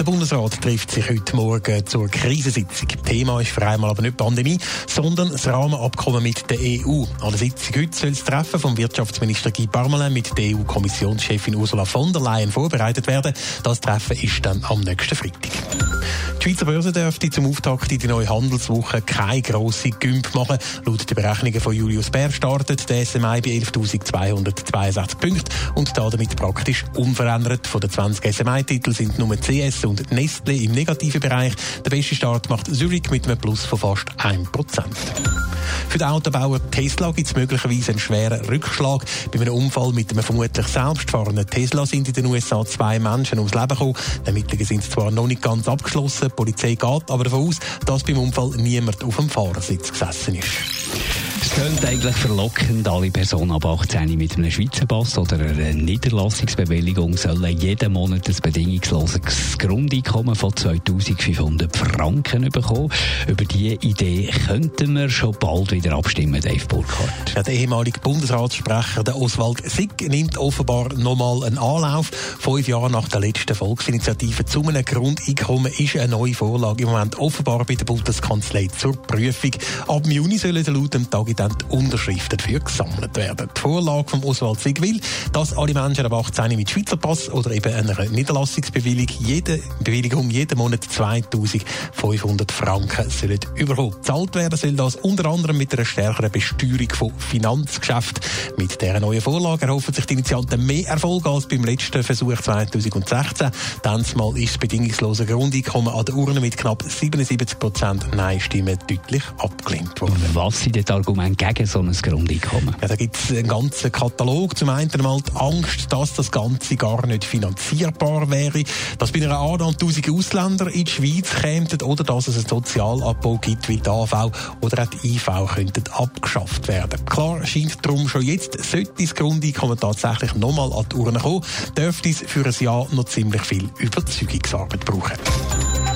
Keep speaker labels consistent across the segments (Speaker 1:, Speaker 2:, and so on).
Speaker 1: Der Bundesrat trifft sich heute Morgen zur Krisensitzung. Thema ist für einmal aber nicht Pandemie, sondern das Rahmenabkommen mit der EU. An der Sitzung heute soll das Treffen vom Wirtschaftsminister Guy Parmelin mit der EU-Kommissionschefin Ursula von der Leyen vorbereitet werden. Das Treffen ist dann am nächsten Freitag. Die Schweizer Börse dürfte zum Auftakt in die neue Handelswoche keine grosse Gümp machen. Laut den Berechnungen von Julius Bär startet der SMI bei 11.262 Punkten und damit praktisch unverändert. Von den 20 SMI-Titeln sind nur CS und Nestle im negativen Bereich. Der beste Start macht Zurich mit einem Plus von fast 1%. Für den Autobauer Tesla gibt es möglicherweise einen schweren Rückschlag. Bei einem Unfall mit einem vermutlich selbstfahrenden Tesla sind in den USA zwei Menschen ums Leben gekommen. Die Ermittlungen sind zwar noch nicht ganz abgeschlossen, die Polizei geht aber davon aus, dass beim Unfall niemand auf dem Fahrersitz gesessen ist.
Speaker 2: Klingt eigentlich verlockend, alle Personen ab 18 mit einem Schweizer Pass oder einer Niederlassungsbewilligung sollen jeden Monat ein bedingungsloses Grundeinkommen von 2500 Franken bekommen. Über diese Idee könnten wir schon bald wieder abstimmen, Dave Burkhardt.
Speaker 1: Ja, der ehemalige Bundesratssprecher der Oswald Sick nimmt offenbar nochmal einen Anlauf. Fünf Jahre nach der letzten Volksinitiative zu einem Grundeinkommen ist eine neue Vorlage im Moment offenbar bei der Bundeskanzlei zur Prüfung. Ab Juni sollen laut dem Tag dann die Unterschriften dafür gesammelt werden. Die Vorlage vom Oswald Sieg will, dass alle Menschen ab 18 mit Schweizer Pass oder eben einer Niederlassungsbewilligung jede Bewilligung jeden Monat 2500 Franken sollen überholen. Zahlt werden soll das unter anderem mit einer stärkeren Besteuerung von Finanzgeschäften. Mit dieser neuen Vorlage erhoffen sich die Initianten mehr Erfolg als beim letzten Versuch 2016. Mal ist das bedingungslose Grundeinkommen an der Urne mit knapp 77 Prozent Nein-Stimmen deutlich abgelehnt worden.
Speaker 2: Was sind die Argumente gegen so ein Grundeinkommen?
Speaker 1: Ja, da gibt es einen ganzen Katalog. Zum einen mal die Angst, dass das Ganze gar nicht finanzierbar wäre, dass bei einer Annahme tausend Ausländer in die Schweiz kämen oder dass es einen Sozialabbau gibt, wie die AV oder auch die IV könnten abgeschafft werden. Klar scheint darum schon jetzt, sollte das Grundeinkommen tatsächlich nochmal an die Urne kommen, dürfte es für ein Jahr noch ziemlich viel Überzeugungsarbeit brauchen.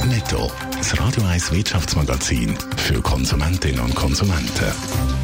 Speaker 3: Netto, das Radio 1 Wirtschaftsmagazin für Konsumentinnen und Konsumenten.